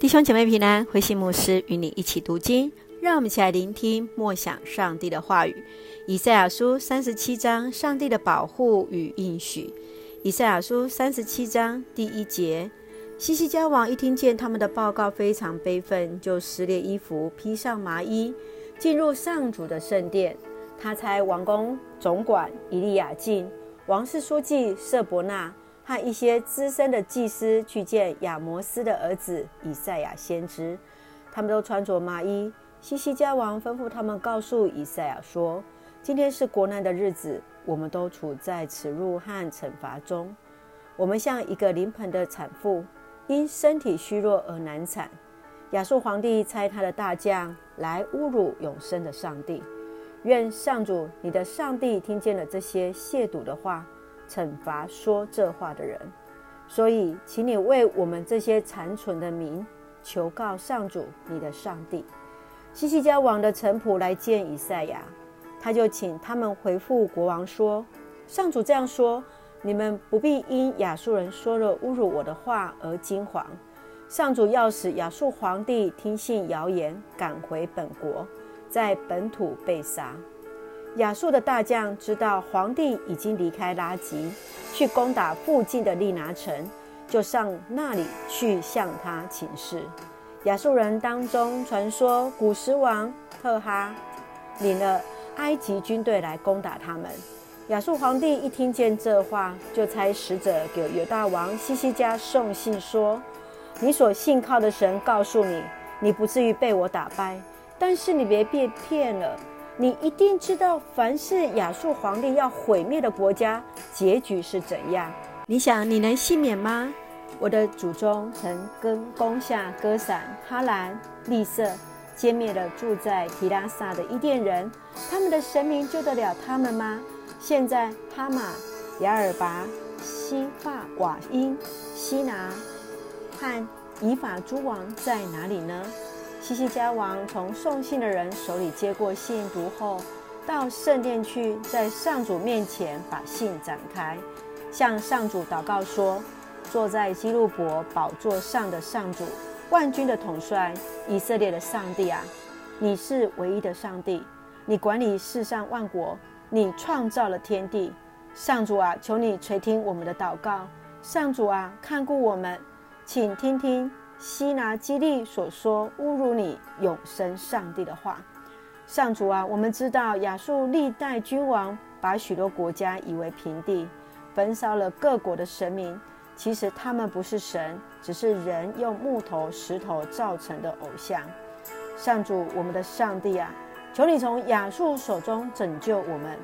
弟兄姐妹平安，慧馨牧师与你一起读经，让我们一起来聆听默想上帝的话语。以赛亚书三十七章，上帝的保护与应许。以赛亚书三十七章第一节：西西家王一听见他们的报告，非常悲愤，就撕裂衣服，披上麻衣，进入上主的圣殿。他差王宫总管以利亚敬、王室书记瑟伯纳。和一些资深的祭司去见亚摩斯的儿子以赛亚先知，他们都穿着麻衣。西西家王吩咐他们告诉以赛亚说：“今天是国难的日子，我们都处在耻辱和惩罚中。我们像一个临盆的产妇，因身体虚弱而难产。亚述皇帝差他的大将来侮辱永生的上帝。愿上主你的上帝听见了这些亵渎的话。”惩罚说这话的人，所以，请你为我们这些残存的民求告上主你的上帝。西西家王的臣仆来见以赛亚，他就请他们回复国王说：“上主这样说，你们不必因亚述人说了侮辱我的话而惊惶。上主要使亚述皇帝听信谣言，赶回本国，在本土被杀。”亚述的大将知道皇帝已经离开拉吉，去攻打附近的利拿城，就上那里去向他请示。亚述人当中传说，古时王特哈领了埃及军队来攻打他们。亚述皇帝一听见这话，就差使者给犹大王西西家送信说：“你所信靠的神告诉你，你不至于被我打败，但是你别被骗了。”你一定知道，凡是亚述皇帝要毁灭的国家，结局是怎样？你想你能幸免吗？我的祖宗曾跟攻下歌散、哈兰、利色，歼灭了住在提拉萨的伊甸人，他们的神明救得了他们吗？现在哈马、雅尔拔、西法瓦因、西拿和以法诸王在哪里呢？西西家王从送信的人手里接过信，读后，到圣殿去，在上主面前把信展开，向上主祷告说：“坐在基路伯宝座上的上主，万军的统帅，以色列的上帝啊，你是唯一的上帝，你管理世上万国，你创造了天地。上主啊，求你垂听我们的祷告。上主啊，看顾我们，请听听。”西拿基利所说侮辱你永生上帝的话，上主啊，我们知道亚述历代君王把许多国家夷为平地，焚烧了各国的神明，其实他们不是神，只是人用木头、石头造成的偶像。上主，我们的上帝啊，求你从亚述手中拯救我们，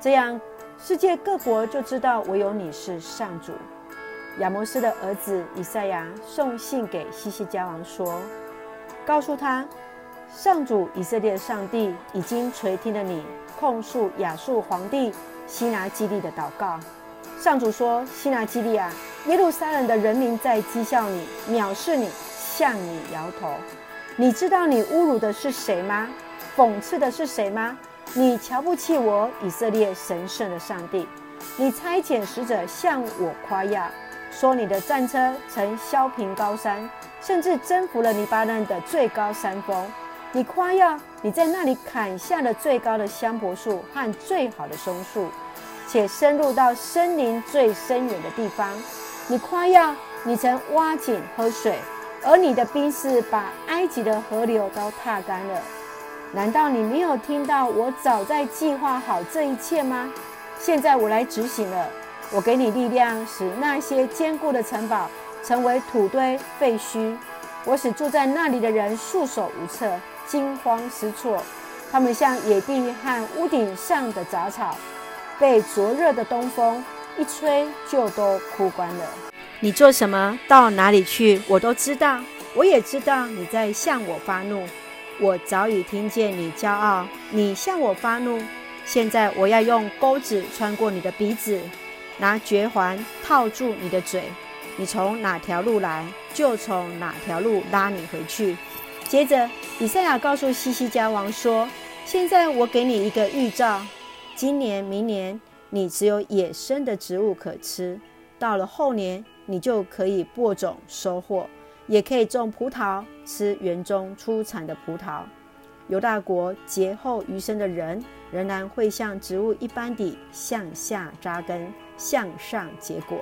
这样世界各国就知道唯有你是上主。亚摩斯的儿子以赛亚送信给西西家王说：“告诉他，上主以色列上帝已经垂听了你控诉亚述皇帝西拿基立的祷告。上主说：西拿基立啊，耶路撒冷的人民在讥笑你、藐视你、向你摇头。你知道你侮辱的是谁吗？讽刺的是谁吗？你瞧不起我以色列神圣的上帝。你差遣使者向我夸耀。”说你的战车曾削平高山，甚至征服了黎巴嫩的最高山峰。你夸耀你在那里砍下了最高的香柏树和最好的松树，且深入到森林最深远的地方。你夸耀你曾挖井喝水，而你的兵士把埃及的河流都踏干了。难道你没有听到我早在计划好这一切吗？现在我来执行了。我给你力量，使那些坚固的城堡成为土堆废墟。我使住在那里的人束手无策、惊慌失措。他们像野地和屋顶上的杂草，被灼热的东风一吹就都枯干了。你做什么？到哪里去？我都知道。我也知道你在向我发怒。我早已听见你骄傲，你向我发怒。现在我要用钩子穿过你的鼻子。拿绝环套住你的嘴，你从哪条路来，就从哪条路拉你回去。接着，以赛亚告诉西西家王说：“现在我给你一个预兆，今年、明年，你只有野生的植物可吃；到了后年，你就可以播种收获，也可以种葡萄，吃园中出产的葡萄。犹大国劫后余生的人，仍然会像植物一般地向下扎根，向上结果。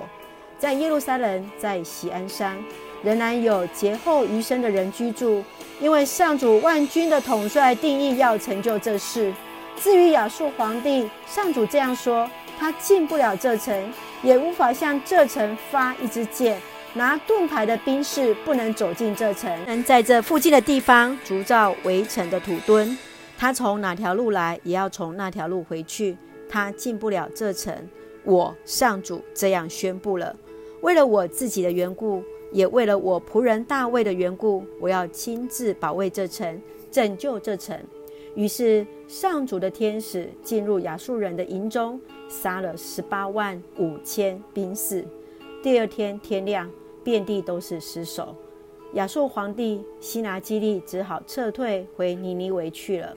在耶路撒冷，在锡安山，仍然有劫后余生的人居住，因为上主万军的统帅定意要成就这事。至于亚述皇帝，上主这样说：他进不了这城，也无法向这城发一支箭。拿盾牌的兵士不能走进这城，能在这附近的地方筑造围城的土墩。他从哪条路来，也要从那条路回去。他进不了这城。我上主这样宣布了：为了我自己的缘故，也为了我仆人大卫的缘故，我要亲自保卫这城，拯救这城。于是上主的天使进入亚述人的营中，杀了十八万五千兵士。第二天天亮，遍地都是尸首。亚述皇帝西拿基立只好撤退回尼尼微去了。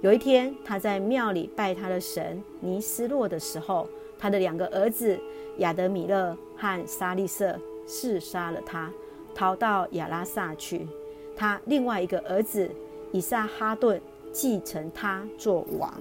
有一天，他在庙里拜他的神尼斯洛的时候，他的两个儿子亚德米勒和沙利色刺杀了他，逃到亚拉萨去。他另外一个儿子以撒哈顿继承他做王。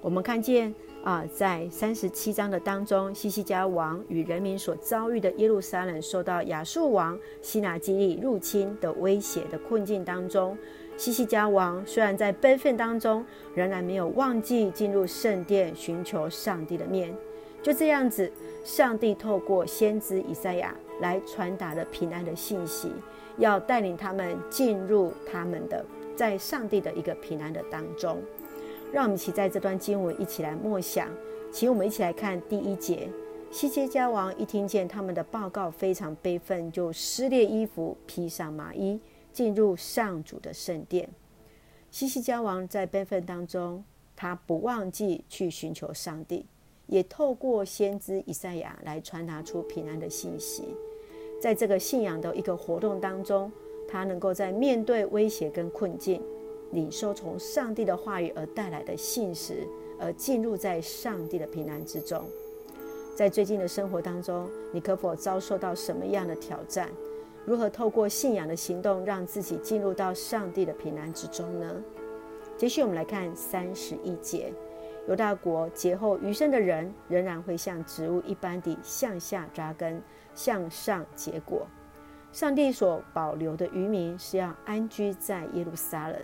我们看见。啊，在三十七章的当中，西西家王与人民所遭遇的耶路撒冷受到亚述王西拿基立入侵的威胁的困境当中，西西家王虽然在悲愤当中，仍然没有忘记进入圣殿寻求上帝的面。就这样子，上帝透过先知以赛亚来传达了平安的信息，要带领他们进入他们的在上帝的一个平安的当中。让我们一起在这段经文一起来默想，请我们一起来看第一节。西西家王一听见他们的报告，非常悲愤，就撕裂衣服，披上麻衣，进入上主的圣殿。西西家王在悲愤当中，他不忘记去寻求上帝，也透过先知以赛亚来传达出平安的信息。在这个信仰的一个活动当中，他能够在面对威胁跟困境。领受从上帝的话语而带来的信实，而进入在上帝的平安之中。在最近的生活当中，你可否遭受到什么样的挑战？如何透过信仰的行动，让自己进入到上帝的平安之中呢？接续我们来看三十一节：犹大国劫后余生的人，仍然会像植物一般地向下扎根，向上结果。上帝所保留的余民是要安居在耶路撒冷。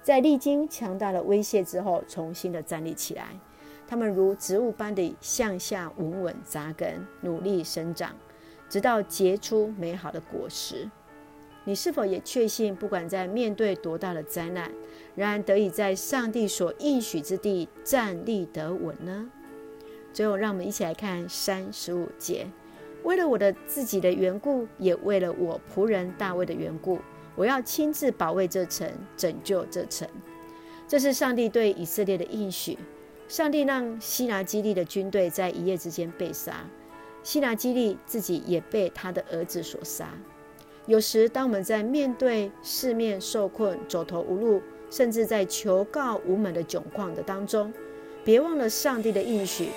在历经强大的威胁之后，重新的站立起来。他们如植物般的向下稳稳扎根，努力生长，直到结出美好的果实。你是否也确信，不管在面对多大的灾难，仍然得以在上帝所应许之地站立得稳呢？最后，让我们一起来看三十五节：为了我的自己的缘故，也为了我仆人大卫的缘故。我要亲自保卫这城，拯救这城。这是上帝对以色列的应许。上帝让希拿基立的军队在一夜之间被杀，西拿基利自己也被他的儿子所杀。有时，当我们在面对四面受困、走投无路，甚至在求告无门的窘况的当中，别忘了上帝的应许。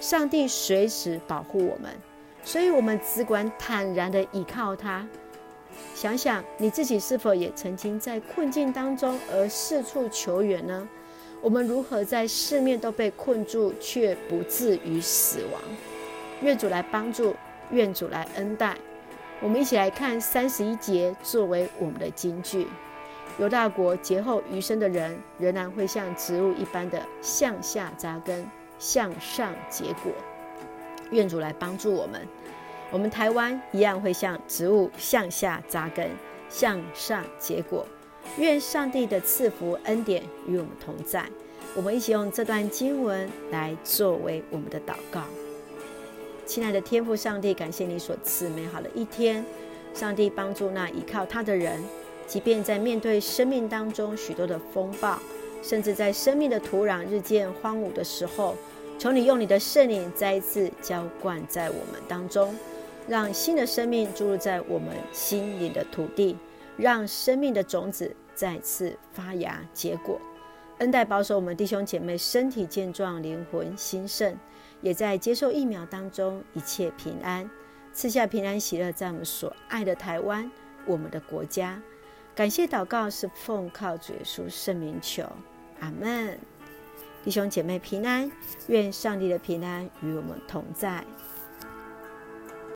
上帝随时保护我们，所以我们只管坦然地倚靠他。想想你自己是否也曾经在困境当中而四处求援呢？我们如何在四面都被困住却不至于死亡？愿主来帮助，愿主来恩待。我们一起来看三十一节作为我们的金句：犹大国劫后余生的人，仍然会像植物一般的向下扎根，向上结果。愿主来帮助我们。我们台湾一样会像植物向下扎根，向上结果。愿上帝的赐福恩典与我们同在。我们一起用这段经文来作为我们的祷告。亲爱的天父上帝，感谢你所赐美好的一天。上帝帮助那依靠他的人，即便在面对生命当中许多的风暴，甚至在生命的土壤日渐荒芜的时候，求你用你的圣灵再一次浇灌在我们当中。让新的生命注入在我们心灵的土地，让生命的种子再次发芽结果。恩待保守我们弟兄姐妹身体健壮，灵魂兴盛，也在接受疫苗当中一切平安。赐下平安喜乐，在我们所爱的台湾，我们的国家。感谢祷告是奉靠主耶稣圣名求，阿门。弟兄姐妹平安，愿上帝的平安与我们同在。